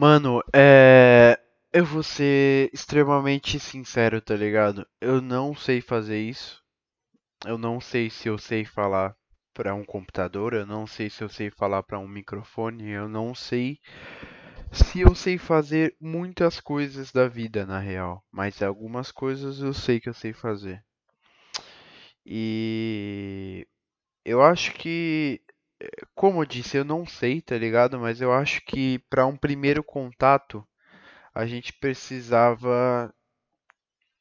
Mano, é. Eu vou ser extremamente sincero, tá ligado? Eu não sei fazer isso. Eu não sei se eu sei falar pra um computador, eu não sei se eu sei falar pra um microfone, eu não sei se eu sei fazer muitas coisas da vida, na real. Mas algumas coisas eu sei que eu sei fazer. E eu acho que, como eu disse, eu não sei, tá ligado? Mas eu acho que pra um primeiro contato a gente precisava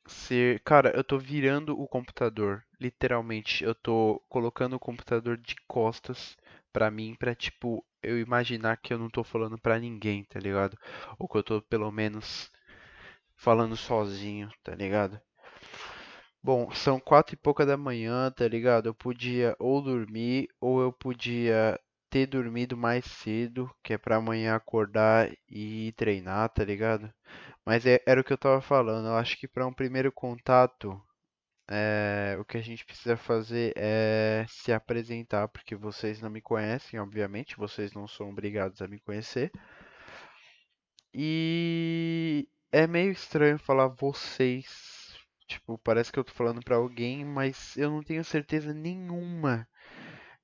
ser. Cara, eu tô virando o computador, literalmente. Eu tô colocando o computador de costas pra mim, pra tipo, eu imaginar que eu não tô falando pra ninguém, tá ligado? Ou que eu tô pelo menos falando sozinho, tá ligado? Bom, são quatro e pouca da manhã, tá ligado? Eu podia ou dormir, ou eu podia ter dormido mais cedo, que é pra amanhã acordar e treinar, tá ligado? Mas é- era o que eu tava falando. Eu acho que para um primeiro contato, é, o que a gente precisa fazer é se apresentar, porque vocês não me conhecem, obviamente, vocês não são obrigados a me conhecer. E é meio estranho falar vocês. Tipo, parece que eu tô falando pra alguém, mas eu não tenho certeza nenhuma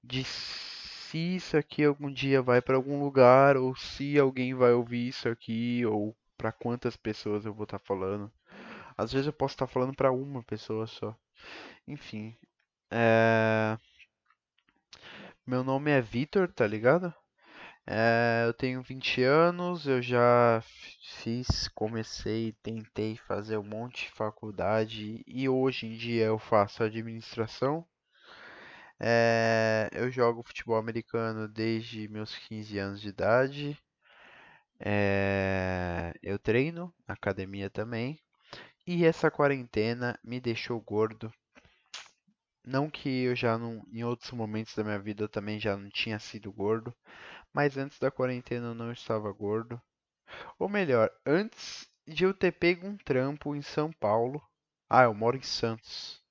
de se isso aqui algum dia vai pra algum lugar, ou se alguém vai ouvir isso aqui, ou pra quantas pessoas eu vou estar falando. Às vezes eu posso estar falando pra uma pessoa só. Enfim, é... meu nome é Vitor, tá ligado? É, Eu tenho 20 anos, eu já fiz, comecei, tentei fazer um monte de faculdade e hoje em dia eu faço administração. É, Eu jogo futebol americano desde meus 15 anos de idade. É, Eu treino academia também. E essa quarentena me deixou gordo Não que eu já não, em outros momentos da minha vida eu também já não tinha sido gordo, mas antes da quarentena eu não estava gordo. Ou melhor, antes de eu ter pego um trampo em São Paulo. Ah, eu moro em Santos.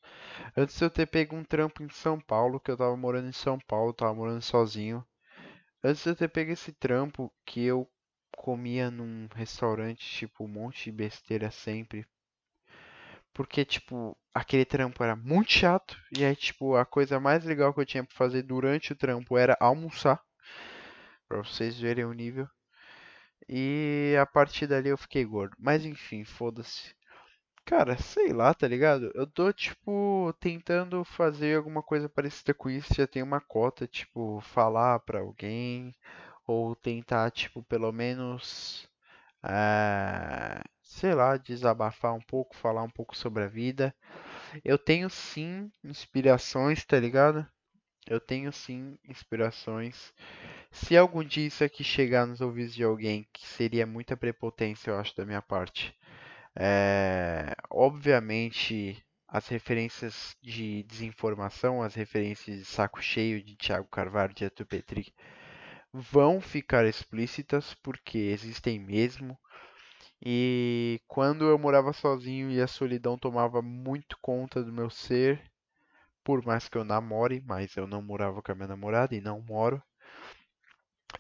Antes de eu ter pego um trampo em São Paulo, que eu tava morando em São Paulo, tava morando sozinho. Antes de eu ter pego esse trampo, que eu comia num restaurante, tipo, um monte de besteira sempre, porque, tipo, aquele trampo era muito chato. E aí, tipo, a coisa mais legal que eu tinha pra fazer durante o trampo era almoçar. Pra vocês verem o nível. E a partir dali eu fiquei gordo. Mas enfim, foda-se. Cara, sei lá, tá ligado? Eu tô, tipo, tentando fazer alguma coisa parecida com isso. Já tem uma cota, tipo, falar pra alguém. Ou tentar, tipo, pelo menos. eh, sei lá, desabafar um pouco, falar um pouco sobre a vida. Eu tenho sim inspirações, tá ligado? Eu tenho sim inspirações. Se algum dia isso aqui chegar nos ouvidos de alguém, que seria muita prepotência, eu acho, da minha parte. É, obviamente, as referências de desinformação, as referências de saco cheio de Thiago Carvalho, de Arthur Petri, vão ficar explícitas porque existem mesmo. E quando eu morava sozinho e a solidão tomava muito conta do meu ser, por mais que eu namore, mas eu não morava com a minha namorada e não moro,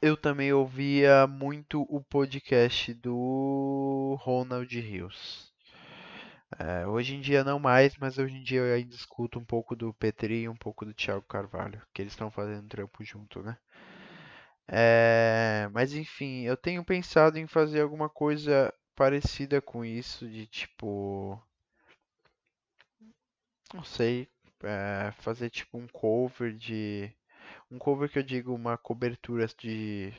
eu também ouvia muito o podcast do Ronald Rios. É, hoje em dia não mais, mas hoje em dia eu ainda escuto um pouco do Petri e um pouco do Thiago Carvalho, que eles estão fazendo trampo junto, né? É, mas enfim, eu tenho pensado em fazer alguma coisa parecida com isso, de tipo, não sei, é, fazer tipo um cover de, um cover que eu digo uma cobertura de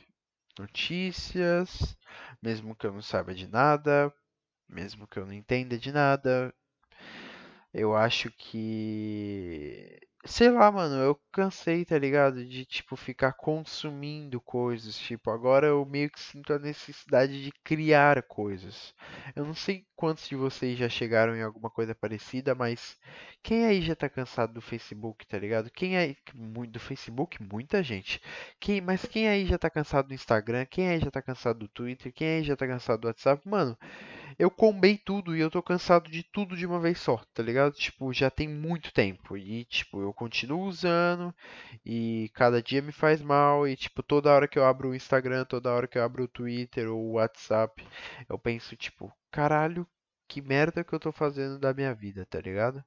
notícias, mesmo que eu não saiba de nada, mesmo que eu não entenda de nada, Eu acho que. Sei lá, mano, eu cansei, tá ligado? De, tipo, ficar consumindo coisas. Tipo, agora eu meio que sinto a necessidade de criar coisas. Eu não sei quantos de vocês já chegaram em alguma coisa parecida, mas quem aí já tá cansado do Facebook, tá ligado? Quem aí. Do Facebook, muita gente. Quem... Mas quem aí já tá cansado do Instagram? Quem aí já tá cansado do Twitter? Quem aí já tá cansado do WhatsApp? Mano. Eu combei tudo e eu tô cansado de tudo de uma vez só, tá ligado? Tipo, já tem muito tempo. E, tipo, eu continuo usando e cada dia me faz mal e tipo toda hora que eu abro o Instagram, toda hora que eu abro o Twitter ou o WhatsApp, eu penso tipo, caralho, que merda que eu tô fazendo da minha vida, tá ligado?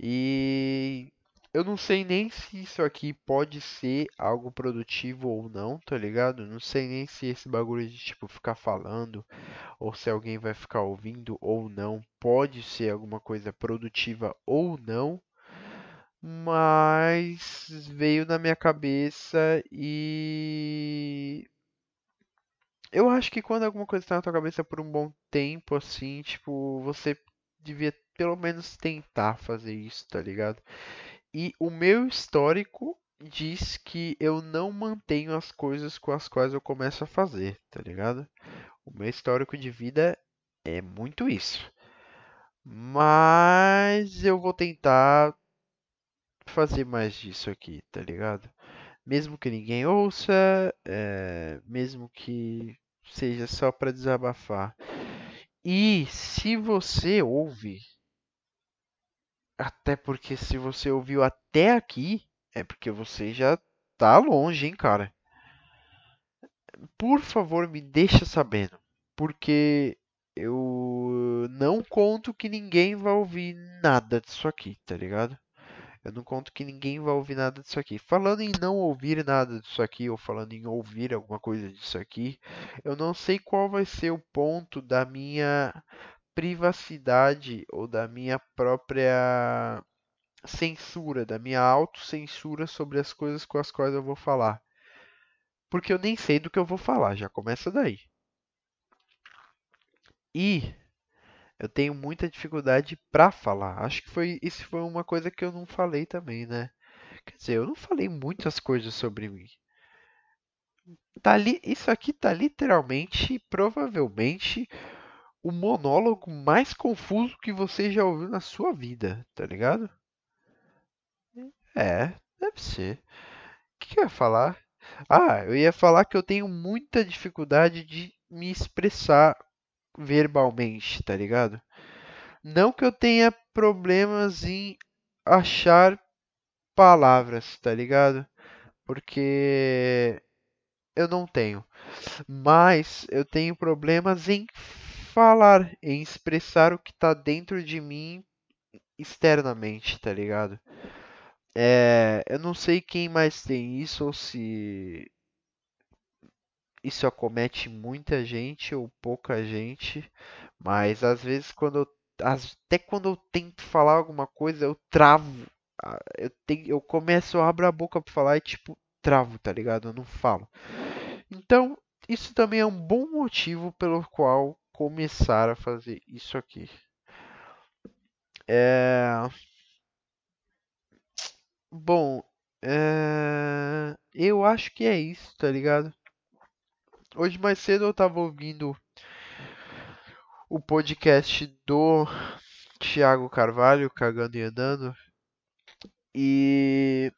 E eu não sei nem se isso aqui pode ser algo produtivo ou não, tá ligado? Não sei nem se esse bagulho de tipo ficar falando ou se alguém vai ficar ouvindo ou não, pode ser alguma coisa produtiva ou não, mas veio na minha cabeça e eu acho que quando alguma coisa está na tua cabeça por um bom tempo, assim, tipo, você devia pelo menos tentar fazer isso, tá ligado? E o meu histórico diz que eu não mantenho as coisas com as quais eu começo a fazer, tá ligado? O meu histórico de vida é muito isso. Mas eu vou tentar fazer mais disso aqui, tá ligado? Mesmo que ninguém ouça, é, mesmo que seja só para desabafar. E se você ouve, até porque se você ouviu até aqui, é porque você já tá longe, hein, cara. Por favor, me deixa sabendo, porque eu não conto que ninguém vai ouvir nada disso aqui, tá ligado? Eu não conto que ninguém vai ouvir nada disso aqui. Falando em não ouvir nada disso aqui, ou falando em ouvir alguma coisa disso aqui, eu não sei qual vai ser o ponto da minha privacidade ou da minha própria censura, da minha autocensura sobre as coisas com as quais eu vou falar. Porque eu nem sei do que eu vou falar, já começa daí. E eu tenho muita dificuldade para falar. Acho que foi isso foi uma coisa que eu não falei também, né? Quer dizer, eu não falei muitas coisas sobre mim. Tá ali, isso aqui tá literalmente, provavelmente, o monólogo mais confuso que você já ouviu na sua vida, tá ligado? É, deve ser. O que eu ia falar? Ah, eu ia falar que eu tenho muita dificuldade de me expressar verbalmente, tá ligado? Não que eu tenha problemas em achar palavras, tá ligado? Porque eu não tenho. Mas eu tenho problemas em falar, em expressar o que tá dentro de mim externamente, tá ligado? É, eu não sei quem mais tem isso ou se isso acomete muita gente ou pouca gente, mas às vezes quando eu, até quando eu tento falar alguma coisa, eu travo. Ah, eu, tenho, eu começo, eu abro a boca para falar e tipo, travo, tá ligado? Eu não falo. Então, isso também é um bom motivo pelo qual começar a fazer isso aqui. É... Bom, é... eu acho que é isso, tá ligado? Hoje mais cedo eu tava ouvindo o podcast do Thiago Carvalho, Cagando e Andando. E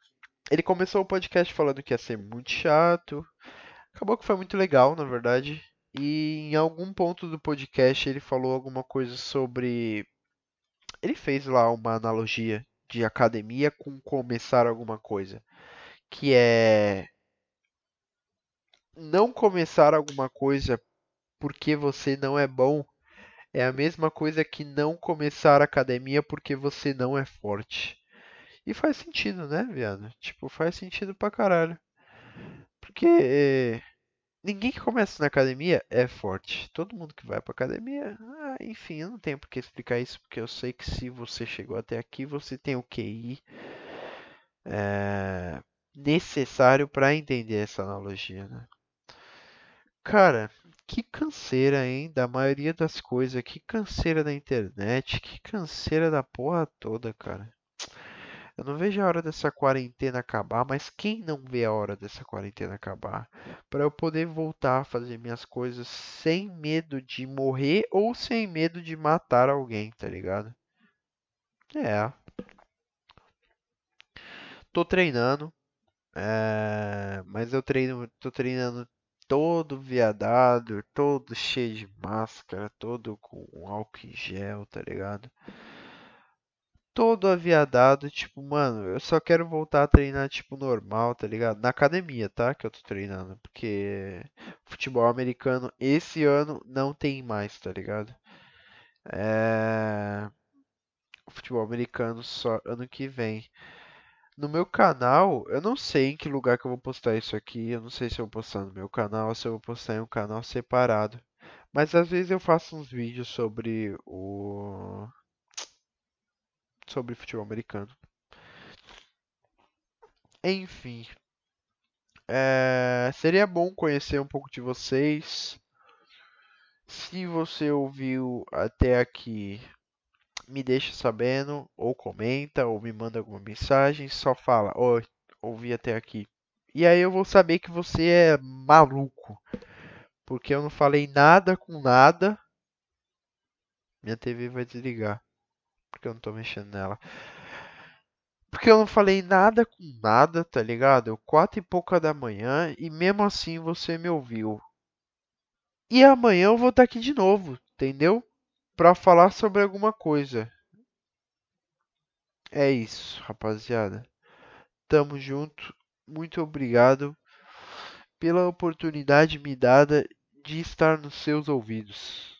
ele começou o podcast falando que ia ser muito chato. Acabou que foi muito legal, na verdade. E em algum ponto do podcast ele falou alguma coisa sobre. Ele fez lá uma analogia de academia com começar alguma coisa. Que é não começar alguma coisa porque você não é bom é a mesma coisa que não começar academia porque você não é forte. E faz sentido, né, viado? Tipo, faz sentido pra caralho. Porque é, ninguém que começa na academia é forte. Todo mundo que vai pra academia, ah, enfim, eu não tenho por que explicar isso, porque eu sei que se você chegou até aqui, você tem o QI é, necessário para entender essa analogia, né? Cara, que canseira, hein? Da maioria das coisas. Que canseira da internet. Que canseira da porra toda, cara. Eu não vejo a hora dessa quarentena acabar, mas quem não vê a hora dessa quarentena acabar? Para eu poder voltar a fazer minhas coisas sem medo de morrer ou sem medo de matar alguém, tá ligado? É. Tô treinando. É... Mas eu treino, tô treinando todo viadado, todo cheio de máscara, todo com álcool em gel, tá ligado? todo aviadado, tipo, mano, eu só quero voltar a treinar, tipo, normal, tá ligado? Na academia, tá? Que eu tô treinando. Porque futebol americano esse ano não tem mais, tá ligado? É. Futebol americano só ano que vem. No meu canal, eu não sei em que lugar que eu vou postar isso aqui. Eu não sei se eu vou postar no meu canal ou se eu vou postar em um canal separado. Mas às vezes eu faço uns vídeos sobre o sobre futebol americano. Enfim, é, seria bom conhecer um pouco de vocês. Se você ouviu até aqui, me deixa sabendo, ou comenta, ou me manda alguma mensagem. Só fala, oi, ouvi até aqui. E aí eu vou saber que você é maluco, porque eu não falei nada com nada. Minha TV vai desligar porque eu não tô mexendo nela. Porque eu não falei nada com nada, tá ligado? Quatro e pouca da manhã e mesmo assim você me ouviu. E amanhã eu vou estar aqui de novo, entendeu? Pra falar sobre alguma coisa. É isso, rapaziada. Tamo junto. Muito obrigado pela oportunidade me dada de estar nos seus ouvidos.